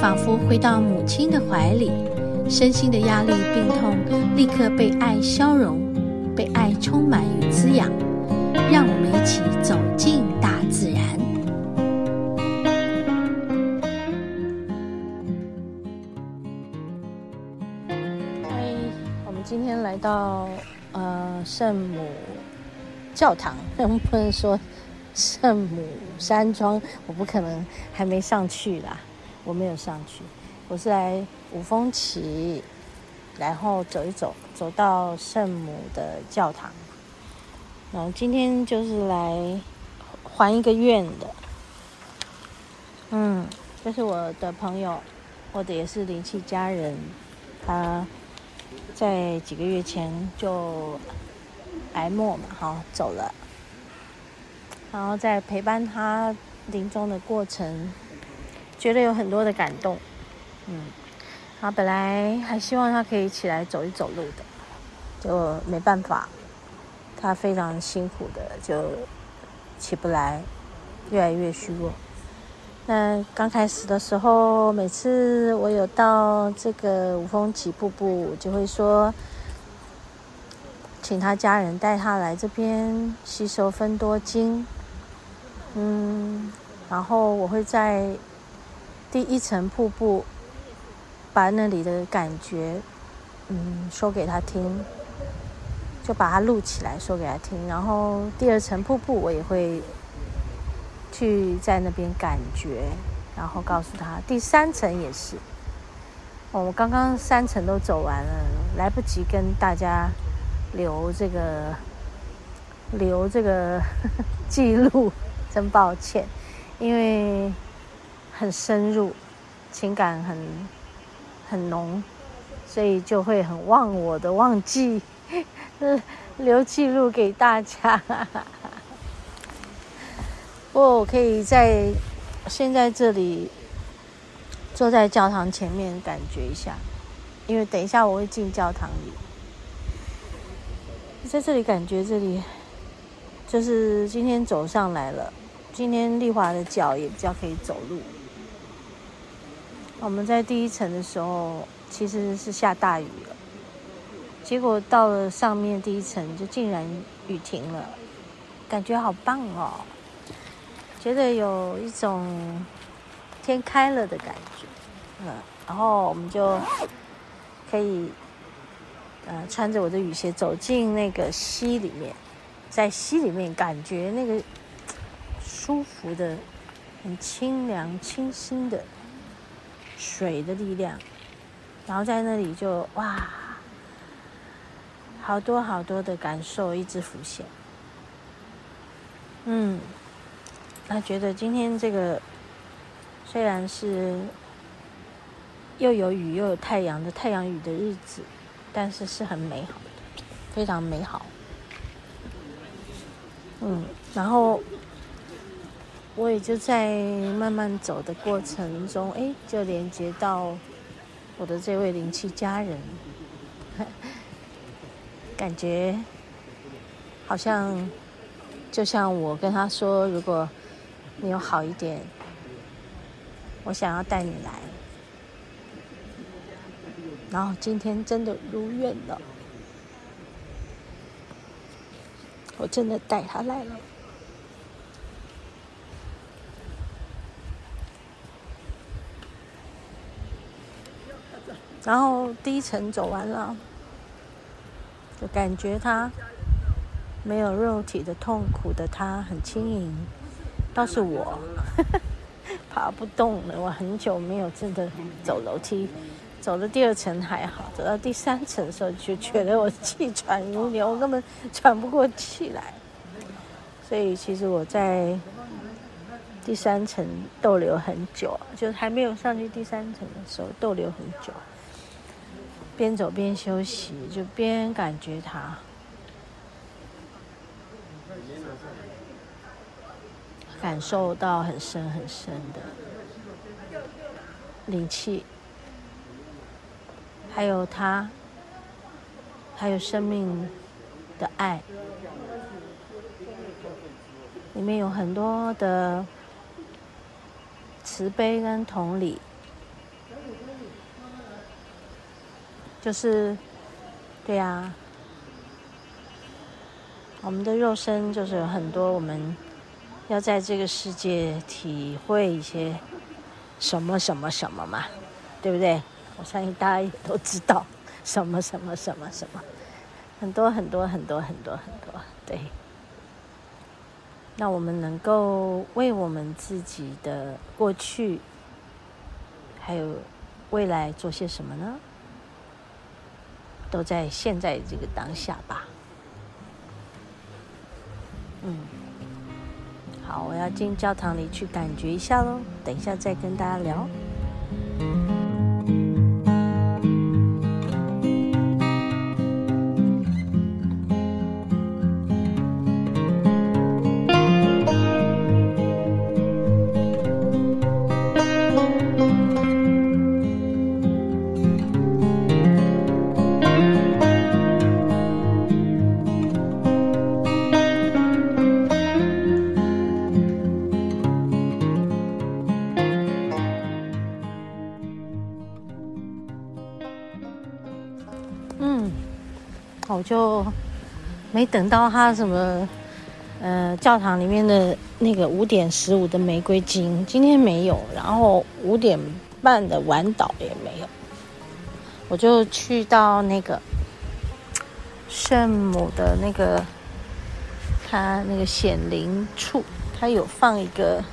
仿佛回到母亲的怀里，身心的压力、病痛立刻被爱消融，被爱充满与滋养。让我们一起走进大自然。我们今天来到。呃，圣母教堂，能不能说圣母山庄？我不可能还没上去啦，我没有上去。我是来五峰旗，然后走一走，走到圣母的教堂。然后今天就是来还一个愿的。嗯，这是我的朋友，或者也是灵气家人，他。在几个月前就癌末嘛，哈，走了。然后在陪伴他临终的过程，觉得有很多的感动，嗯，然后本来还希望他可以起来走一走路的，就没办法，他非常辛苦的就起不来，越来越虚弱。那刚开始的时候，每次我有到这个五峰旗瀑布，就会说，请他家人带他来这边吸收分多精。嗯，然后我会在第一层瀑布把那里的感觉，嗯，说给他听，就把它录起来说给他听。然后第二层瀑布我也会。去在那边感觉，然后告诉他第三层也是。我刚刚三层都走完了，来不及跟大家留这个留这个 记录，真抱歉，因为很深入，情感很很浓，所以就会很忘我的忘记，留记录给大家。不过我可以在现在这里坐在教堂前面感觉一下，因为等一下我会进教堂里，在这里感觉这里就是今天走上来了，今天丽华的脚也比较可以走路。我们在第一层的时候其实是下大雨了，结果到了上面第一层就竟然雨停了，感觉好棒哦。觉得有一种天开了的感觉，嗯，然后我们就可以呃穿着我的雨鞋走进那个溪里面，在溪里面感觉那个舒服的、很清凉、清新的水的力量，然后在那里就哇，好多好多的感受一直浮现，嗯。他觉得今天这个虽然是又有雨又有太阳的太阳雨的日子，但是是很美好的，非常美好。嗯，然后我也就在慢慢走的过程中，哎，就连接到我的这位灵气家人，感觉好像就像我跟他说，如果你有好一点，我想要带你来，然后今天真的如愿了，我真的带他来了。然后第一层走完了，就感觉他没有肉体的痛苦的他很轻盈。倒是我呵 呵爬不动了，我很久没有真的走楼梯，走了第二层还好，走到第三层的时候就觉得我气喘如牛，根本喘不过气来。所以其实我在第三层逗留很久，就还没有上去第三层的时候逗留很久。边走边休息，就边感觉它，感受到很深很深的灵气，还有它，还有生命的爱，里面有很多的慈悲跟同理。就是，对呀、我们的肉身就是有很多，我们要在这个世界体会一些什么什么什么嘛，对不对？我相信大家也都知道什么什么什么什么，很多很多很多很多很多，对。那我们能够为我们自己的过去还有未来做些什么呢？都在现在这个当下吧。嗯，好，我要进教堂里去感觉一下喽。等一下再跟大家聊。没等到他什么，呃，教堂里面的那个五点十五的玫瑰金，今天没有，然后五点半的晚岛也没有，我就去到那个圣母的那个他那个显灵处，他有放一个，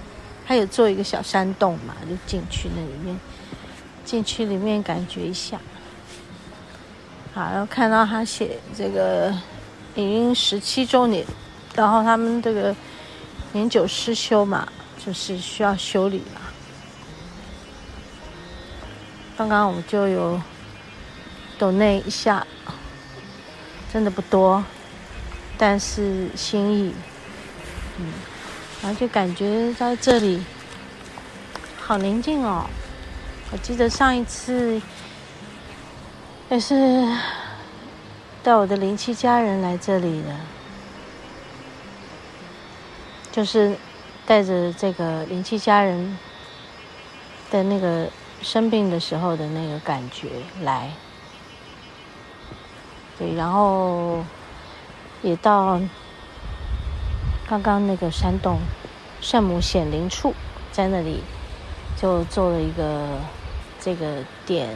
他有做一个小山洞嘛，就进去那里面，进去里面感觉一下。好，然后看到他写这个已经十七周年，然后他们这个年久失修嘛，就是需要修理了。刚刚我们就有抖那一下，真的不多，但是心意，嗯，然后就感觉在这里好宁静哦。我记得上一次。也是带我的灵气家人来这里的，就是带着这个灵气家人的那个生病的时候的那个感觉来，对，然后也到刚刚那个山洞圣母显灵处，在那里就做了一个这个点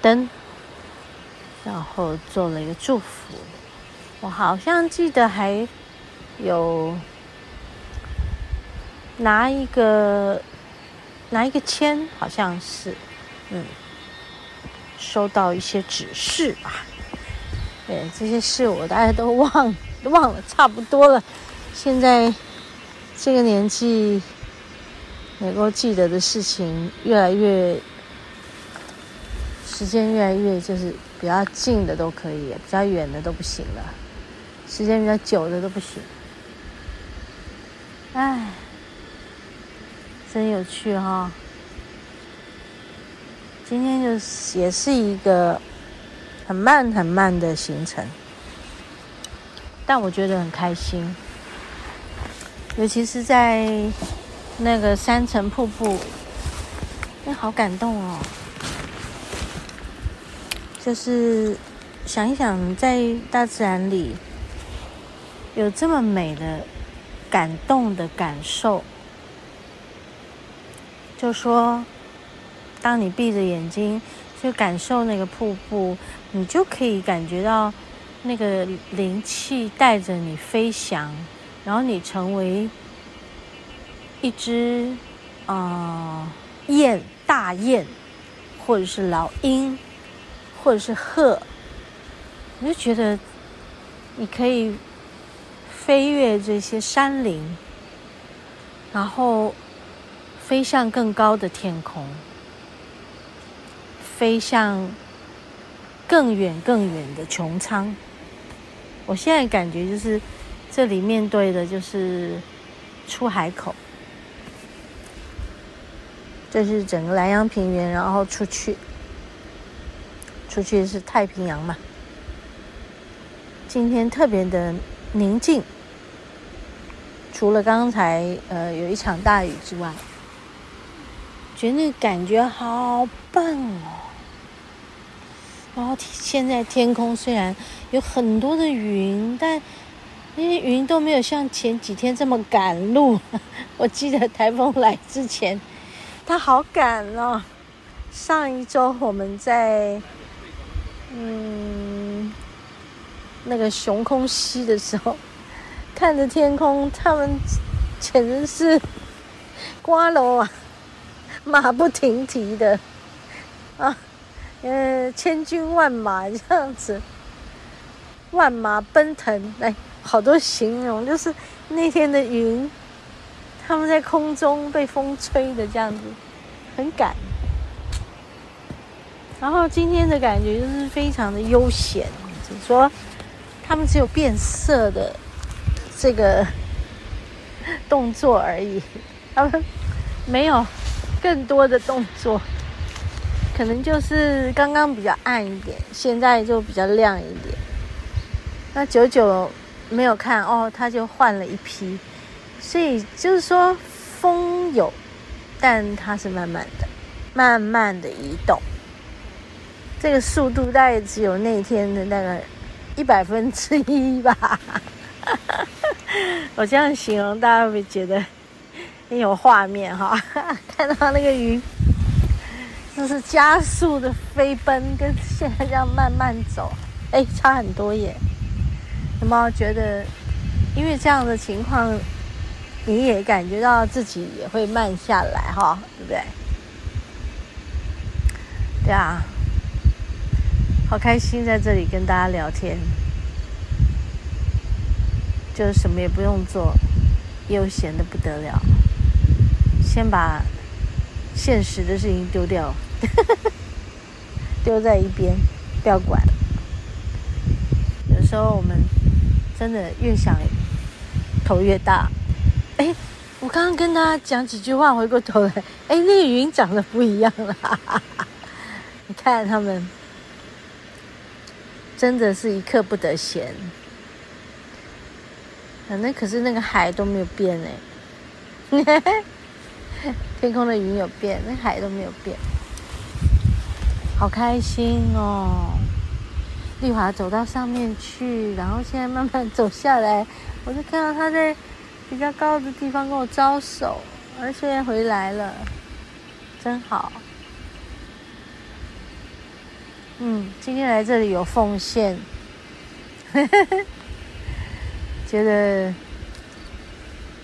灯。然后做了一个祝福，我好像记得还有拿一个拿一个签，好像是，嗯，收到一些指示吧。对，这些事我大家都忘忘了差不多了。现在这个年纪，能够记得的事情越来越，时间越来越就是。比较近的都可以，比较远的都不行了。时间比较久的都不行。哎，真有趣哈、今天就也是一个很慢很慢的行程，但我觉得很开心，尤其是在那个三层瀑布，哎，好感动哦。就是想一想，在大自然里有这么美的感动的感受，就说，当你闭着眼睛去感受那个瀑布，你就可以感觉到那个灵气带着你飞翔，然后你成为一只啊、呃、雁，大雁，或者是老鹰。或者是鹤，我就觉得你可以飞越这些山林，然后飞向更高的天空，飞向更远更远的穹苍。我现在感觉就是这里面对的就是出海口，这是整个莱阳平原，然后出去，出去是太平洋嘛。今天特别的宁静，除了刚才呃有一场大雨之外，觉得那个感觉好棒哦。然后现在天空虽然有很多的云，但那些云都没有像前几天这么赶路。我记得台风来之前，它好赶哦。上一周我们在嗯那个熊空溪的时候，看着天空，他们简直是刮了啊，马不停蹄的啊。呃，千军万马这样子，万马奔腾，哎，好多形容，就是那天的云，他们在空中被风吹的这样子，很赶。然后今天的感觉就是非常的悠闲，只是说他们只有变色的这个动作而已，他们没有更多的动作。可能就是刚刚比较暗一点，现在就比较亮一点。那久久没有看哦，他就换了一批，所以就是说风有，但它是慢慢的、慢慢的移动。这个速度大概只有那天的那个一百分之一吧。我这样形容，大家会不觉得很有画面哈？看到那个云。就是加速的飞奔，跟现在这样慢慢走，哎，差很多耶。有没有觉得，因为这样的情况，你也感觉到自己也会慢下来哈，对不对？对啊，好开心在这里跟大家聊天，就是什么也不用做，悠闲的不得了。先把。现实的事情丢掉，丢在一边，不要管。有时候我们真的越想头越大。哎，我刚刚跟大家讲几句话，回过头来，哎，那个云长得不一样了。你看他们，真的是一刻不得闲。啊，那可是那个海都没有变哎。天空的云有变，那海都没有变，好开心哦！丽华走到上面去，然后现在慢慢走下来，我就看到他在比较高的地方跟我招手，而且回来了，真好。嗯，今天来这里有奉献，觉得。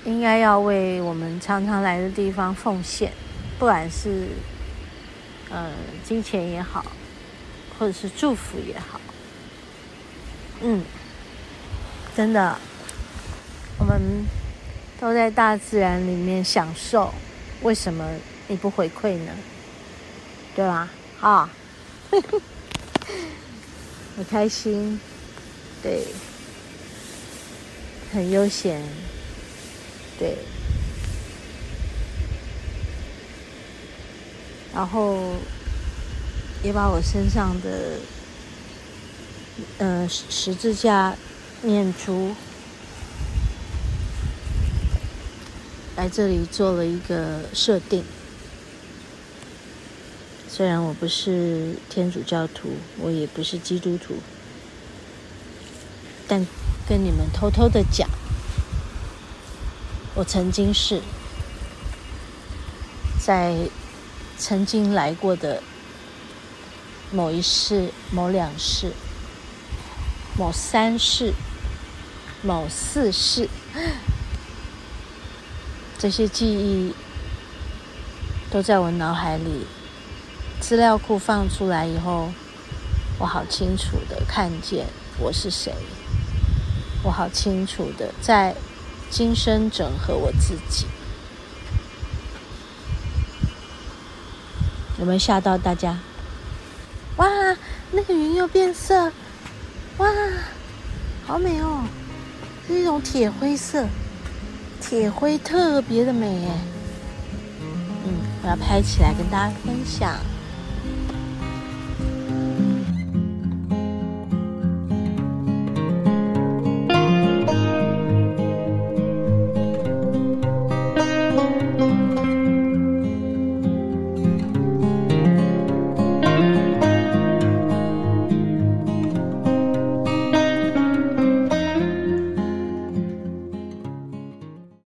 应该要为我们常常来的地方奉献，不管是呃金钱也好，或者是祝福也好，嗯，真的，我们都在大自然里面享受，为什么你不回馈呢？对吧？啊，很开心，对，很悠闲。对，然后也把我身上的呃十字架念珠来这里做了一个设定。虽然我不是天主教徒，我也不是基督徒，但跟你们偷偷的讲。我曾经是在曾经来过的某一世、某两世、某三世、某四世，这些记忆都在我脑海里。资料库放出来以后，我好清楚的看见我是谁，我好清楚的在。今生整合我自己，有没有吓到大家？哇，那个云又变色，哇，好美哦！是一种铁灰色，铁灰特别的美耶。嗯，我要拍起来跟大家分享。